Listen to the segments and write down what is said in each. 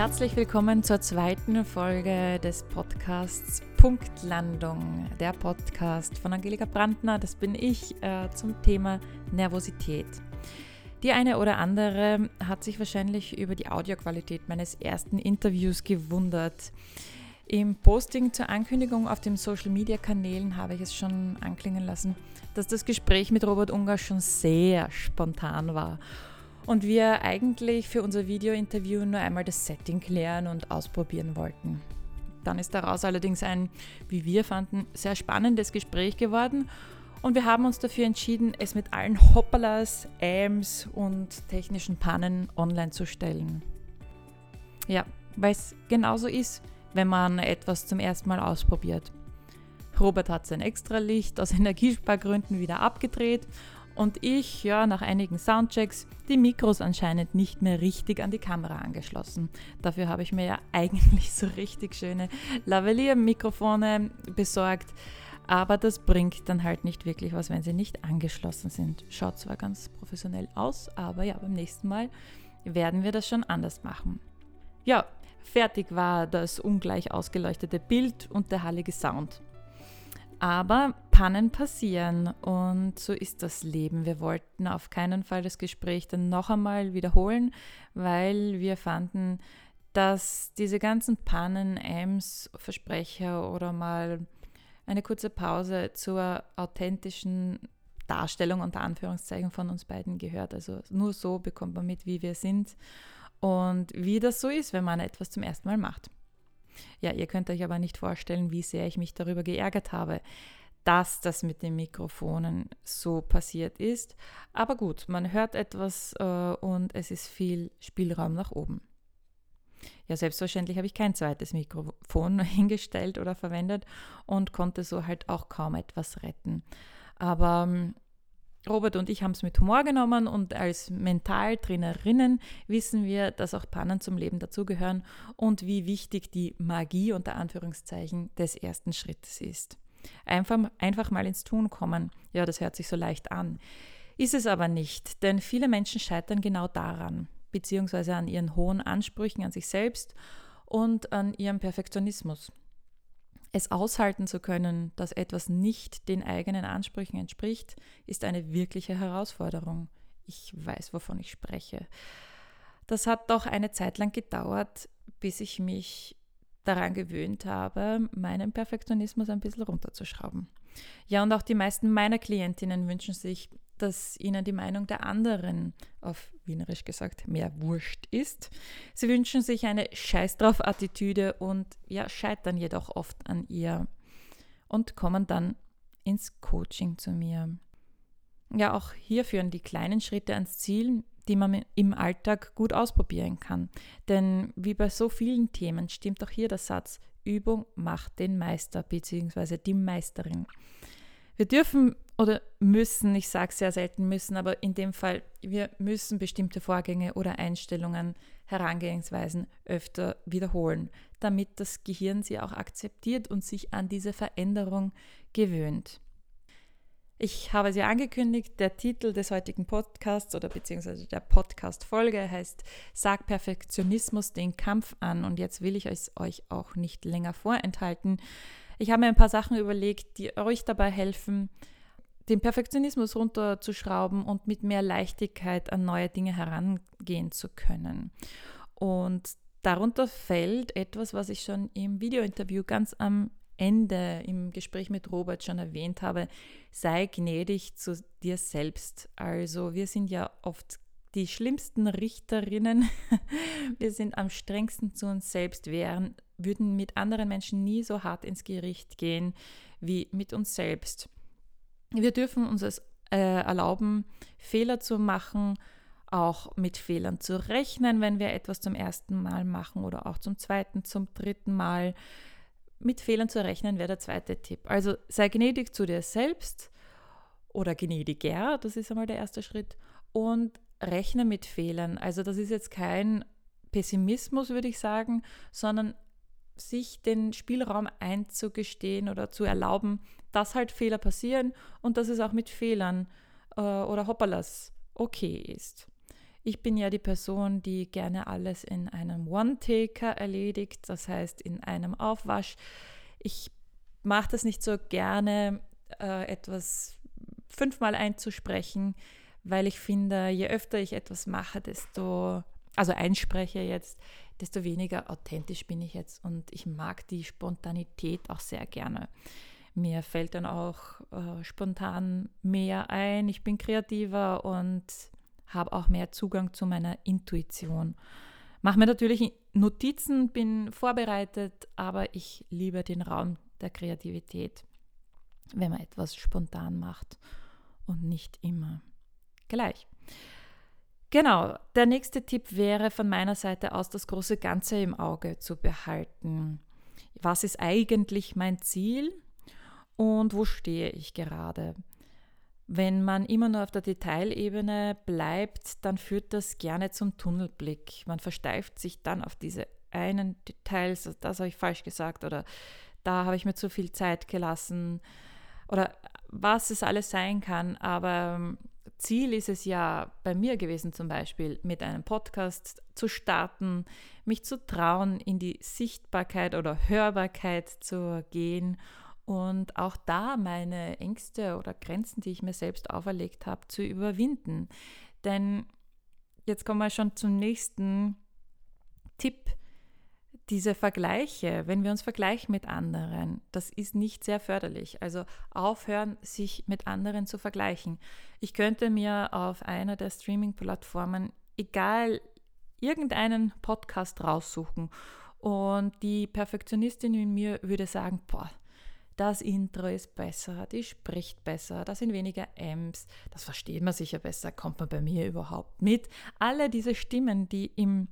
Herzlich willkommen zur zweiten Folge des Podcasts Punktlandung, der Podcast von Angelika Brandner, das bin ich, äh, zum Thema Nervosität. Die eine oder andere hat sich wahrscheinlich über die Audioqualität meines ersten Interviews gewundert. Im Posting zur Ankündigung auf den Social Media Kanälen habe ich es schon anklingen lassen, dass das Gespräch mit Robert Unger schon sehr spontan war und wir eigentlich für unser Video-Interview nur einmal das Setting klären und ausprobieren wollten. Dann ist daraus allerdings ein, wie wir fanden, sehr spannendes Gespräch geworden und wir haben uns dafür entschieden, es mit allen Hoppalas, Ams und technischen Pannen online zu stellen. Ja, weil es genauso ist, wenn man etwas zum ersten Mal ausprobiert. Robert hat sein Extralicht aus Energiespargründen wieder abgedreht und ich, ja, nach einigen Soundchecks, die Mikros anscheinend nicht mehr richtig an die Kamera angeschlossen. Dafür habe ich mir ja eigentlich so richtig schöne Lavalier-Mikrofone besorgt. Aber das bringt dann halt nicht wirklich was, wenn sie nicht angeschlossen sind. Schaut zwar ganz professionell aus, aber ja, beim nächsten Mal werden wir das schon anders machen. Ja, fertig war das ungleich ausgeleuchtete Bild und der hallige Sound. Aber Pannen passieren und so ist das Leben. Wir wollten auf keinen Fall das Gespräch dann noch einmal wiederholen, weil wir fanden, dass diese ganzen Pannen, Ams, Versprecher oder mal eine kurze Pause zur authentischen Darstellung unter Anführungszeichen von uns beiden gehört. Also nur so bekommt man mit, wie wir sind und wie das so ist, wenn man etwas zum ersten Mal macht. Ja, ihr könnt euch aber nicht vorstellen, wie sehr ich mich darüber geärgert habe, dass das mit den Mikrofonen so passiert ist. Aber gut, man hört etwas äh, und es ist viel Spielraum nach oben. Ja, selbstverständlich habe ich kein zweites Mikrofon hingestellt oder verwendet und konnte so halt auch kaum etwas retten. Aber ähm, Robert und ich haben es mit Humor genommen und als Mentaltrainerinnen wissen wir, dass auch Pannen zum Leben dazugehören und wie wichtig die Magie unter Anführungszeichen des ersten Schrittes ist. Einfach, einfach mal ins Tun kommen, ja, das hört sich so leicht an. Ist es aber nicht, denn viele Menschen scheitern genau daran, beziehungsweise an ihren hohen Ansprüchen an sich selbst und an ihrem Perfektionismus. Es aushalten zu können, dass etwas nicht den eigenen Ansprüchen entspricht, ist eine wirkliche Herausforderung. Ich weiß, wovon ich spreche. Das hat doch eine Zeit lang gedauert, bis ich mich daran gewöhnt habe, meinen Perfektionismus ein bisschen runterzuschrauben. Ja, und auch die meisten meiner Klientinnen wünschen sich, dass ihnen die Meinung der anderen, auf Wienerisch gesagt, mehr wurscht ist. Sie wünschen sich eine Scheiß drauf Attitüde und ja, scheitern jedoch oft an ihr und kommen dann ins Coaching zu mir. Ja, auch hier führen die kleinen Schritte ans Ziel, die man im Alltag gut ausprobieren kann. Denn wie bei so vielen Themen stimmt auch hier der Satz, Übung macht den Meister bzw. die Meisterin. Wir dürfen oder müssen, ich sage sehr selten müssen, aber in dem Fall, wir müssen bestimmte Vorgänge oder Einstellungen, Herangehensweisen öfter wiederholen, damit das Gehirn sie auch akzeptiert und sich an diese Veränderung gewöhnt. Ich habe sie angekündigt, der Titel des heutigen Podcasts oder beziehungsweise der Podcast-Folge heißt Sag Perfektionismus den Kampf an und jetzt will ich es euch auch nicht länger vorenthalten. Ich habe mir ein paar Sachen überlegt, die euch dabei helfen, den Perfektionismus runterzuschrauben und mit mehr Leichtigkeit an neue Dinge herangehen zu können. Und darunter fällt etwas, was ich schon im Videointerview ganz am Ende im Gespräch mit Robert schon erwähnt habe, sei gnädig zu dir selbst. Also wir sind ja oft die schlimmsten Richterinnen. Wir sind am strengsten zu uns selbst. Wir würden mit anderen Menschen nie so hart ins Gericht gehen wie mit uns selbst. Wir dürfen uns es äh, erlauben, Fehler zu machen, auch mit Fehlern zu rechnen, wenn wir etwas zum ersten Mal machen oder auch zum zweiten, zum dritten Mal. Mit Fehlern zu rechnen wäre der zweite Tipp. Also sei gnädig zu dir selbst oder gnädiger, das ist einmal der erste Schritt. Und rechne mit Fehlern. Also das ist jetzt kein Pessimismus, würde ich sagen, sondern sich den Spielraum einzugestehen oder zu erlauben, dass halt Fehler passieren und dass es auch mit Fehlern äh, oder Hoppalas okay ist. Ich bin ja die Person, die gerne alles in einem One-Taker erledigt, das heißt in einem Aufwasch. Ich mache das nicht so gerne, äh, etwas fünfmal einzusprechen, weil ich finde, je öfter ich etwas mache, desto, also einspreche jetzt, desto weniger authentisch bin ich jetzt und ich mag die Spontanität auch sehr gerne. Mir fällt dann auch äh, spontan mehr ein, ich bin kreativer und habe auch mehr Zugang zu meiner Intuition. Mache mir natürlich Notizen, bin vorbereitet, aber ich liebe den Raum der Kreativität, wenn man etwas spontan macht und nicht immer gleich. Genau, der nächste Tipp wäre von meiner Seite aus, das große Ganze im Auge zu behalten. Was ist eigentlich mein Ziel und wo stehe ich gerade? Wenn man immer nur auf der Detailebene bleibt, dann führt das gerne zum Tunnelblick. Man versteift sich dann auf diese einen Details, das habe ich falsch gesagt oder da habe ich mir zu viel Zeit gelassen oder was es alles sein kann. Aber ähm, Ziel ist es ja bei mir gewesen, zum Beispiel mit einem Podcast zu starten, mich zu trauen, in die Sichtbarkeit oder Hörbarkeit zu gehen und auch da meine Ängste oder Grenzen, die ich mir selbst auferlegt habe, zu überwinden. Denn jetzt kommen wir schon zum nächsten Tipp. Diese Vergleiche, wenn wir uns vergleichen mit anderen, das ist nicht sehr förderlich. Also aufhören, sich mit anderen zu vergleichen. Ich könnte mir auf einer der Streaming-Plattformen, egal, irgendeinen Podcast raussuchen und die Perfektionistin in mir würde sagen, boah, das Intro ist besser, die spricht besser, da sind weniger M's, das versteht man sicher besser, kommt man bei mir überhaupt mit. Alle diese Stimmen, die im,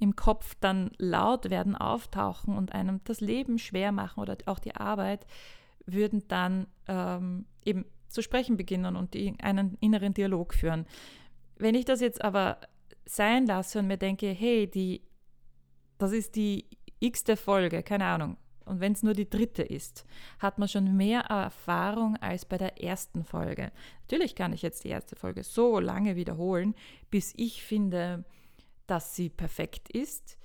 im Kopf dann laut werden, auftauchen und einem das Leben schwer machen oder auch die Arbeit, würden dann ähm, eben zu sprechen beginnen und einen inneren Dialog führen. Wenn ich das jetzt aber sein lasse und mir denke, hey, die, das ist die x-te Folge, keine Ahnung, und wenn es nur die dritte ist, hat man schon mehr Erfahrung als bei der ersten Folge. Natürlich kann ich jetzt die erste Folge so lange wiederholen, bis ich finde, dass sie perfekt ist.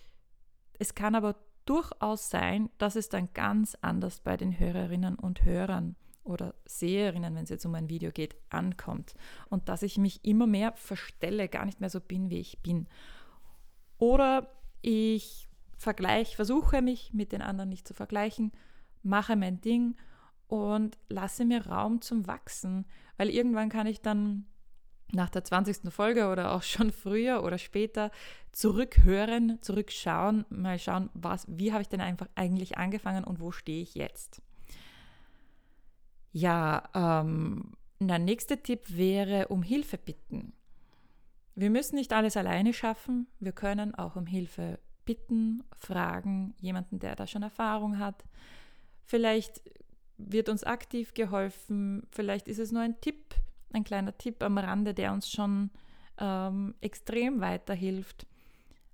Es kann aber durchaus sein, dass es dann ganz anders bei den Hörerinnen und Hörern oder Seherinnen, wenn es jetzt um ein Video geht, ankommt. Und dass ich mich immer mehr verstelle, gar nicht mehr so bin, wie ich bin. Oder ich Vergleich, versuche mich mit den anderen nicht zu vergleichen, mache mein Ding und lasse mir Raum zum Wachsen, weil irgendwann kann ich dann nach der 20. Folge oder auch schon früher oder später zurückhören, zurückschauen, mal schauen, was, wie habe ich denn einfach eigentlich angefangen und wo stehe ich jetzt. Ja, ähm, der nächste Tipp wäre um Hilfe bitten. Wir müssen nicht alles alleine schaffen, wir können auch um Hilfe bitten, fragen, jemanden, der da schon Erfahrung hat. Vielleicht wird uns aktiv geholfen, vielleicht ist es nur ein Tipp, ein kleiner Tipp am Rande, der uns schon ähm, extrem weiterhilft.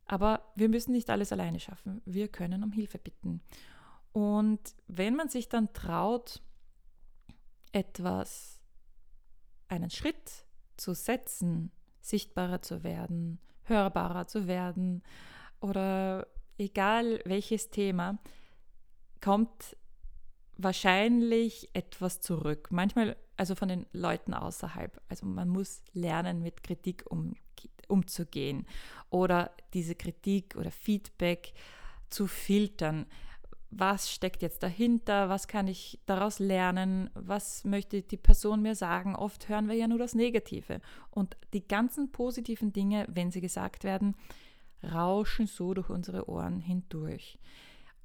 Aber wir müssen nicht alles alleine schaffen. Wir können um Hilfe bitten. Und wenn man sich dann traut, etwas, einen Schritt zu setzen, sichtbarer zu werden, hörbarer zu werden, oder egal welches Thema, kommt wahrscheinlich etwas zurück. Manchmal, also von den Leuten außerhalb. Also man muss lernen, mit Kritik um, umzugehen oder diese Kritik oder Feedback zu filtern. Was steckt jetzt dahinter? Was kann ich daraus lernen? Was möchte die Person mir sagen? Oft hören wir ja nur das Negative. Und die ganzen positiven Dinge, wenn sie gesagt werden, rauschen so durch unsere Ohren hindurch.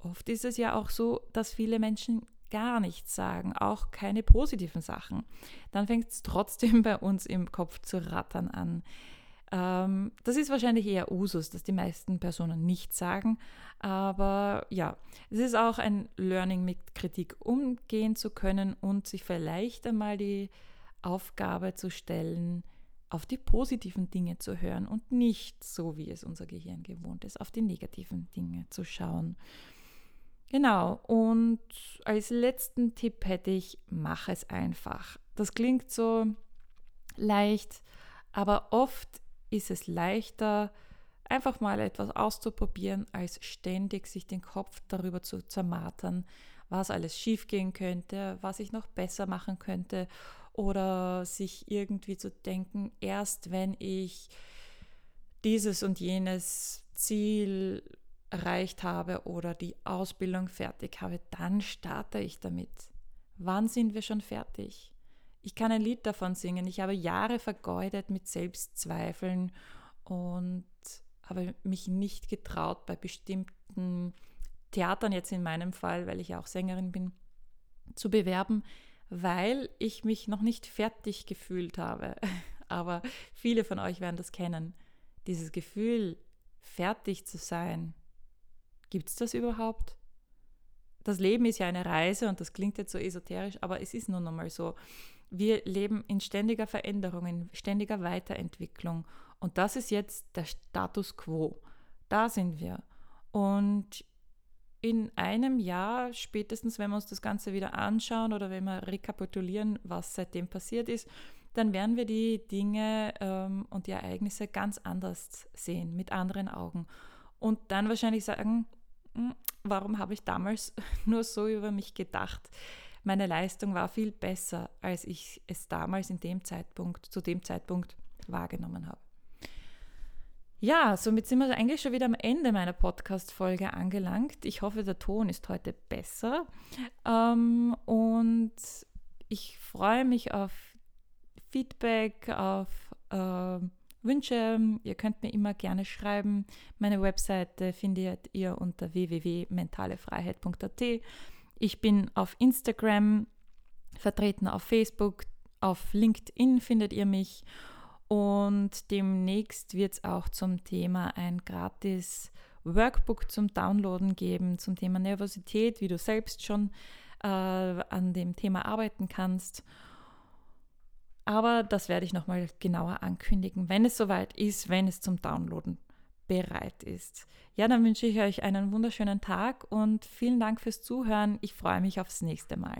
Oft ist es ja auch so, dass viele Menschen gar nichts sagen, auch keine positiven Sachen. Dann fängt es trotzdem bei uns im Kopf zu rattern an. Ähm, das ist wahrscheinlich eher Usus, dass die meisten Personen nichts sagen. Aber ja, es ist auch ein Learning, mit Kritik umgehen zu können und sich vielleicht einmal die Aufgabe zu stellen, auf die positiven Dinge zu hören und nicht so, wie es unser Gehirn gewohnt ist, auf die negativen Dinge zu schauen. Genau, und als letzten Tipp hätte ich, mach es einfach. Das klingt so leicht, aber oft ist es leichter, einfach mal etwas auszuprobieren, als ständig sich den Kopf darüber zu zermartern, was alles schiefgehen könnte, was ich noch besser machen könnte oder sich irgendwie zu denken, erst wenn ich dieses und jenes Ziel erreicht habe oder die Ausbildung fertig habe, dann starte ich damit. Wann sind wir schon fertig? Ich kann ein Lied davon singen. Ich habe Jahre vergeudet mit Selbstzweifeln und habe mich nicht getraut, bei bestimmten Theatern jetzt in meinem Fall, weil ich ja auch Sängerin bin, zu bewerben, weil ich mich noch nicht fertig gefühlt habe. Aber viele von euch werden das kennen. Dieses Gefühl, fertig zu sein. Gibt es das überhaupt? Das Leben ist ja eine Reise und das klingt jetzt so esoterisch, aber es ist nun einmal so. Wir leben in ständiger Veränderung, in ständiger Weiterentwicklung. Und das ist jetzt der Status quo. Da sind wir. Und in einem Jahr, spätestens wenn wir uns das Ganze wieder anschauen oder wenn wir rekapitulieren, was seitdem passiert ist, dann werden wir die Dinge ähm, und die Ereignisse ganz anders sehen, mit anderen Augen. Und dann wahrscheinlich sagen, hm, warum habe ich damals nur so über mich gedacht? Meine Leistung war viel besser, als ich es damals in dem Zeitpunkt, zu dem Zeitpunkt wahrgenommen habe. Ja, somit sind wir eigentlich schon wieder am Ende meiner Podcast-Folge angelangt. Ich hoffe, der Ton ist heute besser. Ähm, und ich freue mich auf Feedback, auf äh, Wünsche. Ihr könnt mir immer gerne schreiben. Meine Webseite findet ihr unter www.mentalefreiheit.at. Ich bin auf Instagram vertreten, auf Facebook, auf LinkedIn findet ihr mich. Und demnächst wird es auch zum Thema ein gratis Workbook zum Downloaden geben, zum Thema Nervosität, wie du selbst schon äh, an dem Thema arbeiten kannst. Aber das werde ich nochmal genauer ankündigen, wenn es soweit ist, wenn es zum Downloaden bereit ist. Ja, dann wünsche ich euch einen wunderschönen Tag und vielen Dank fürs Zuhören. Ich freue mich aufs nächste Mal.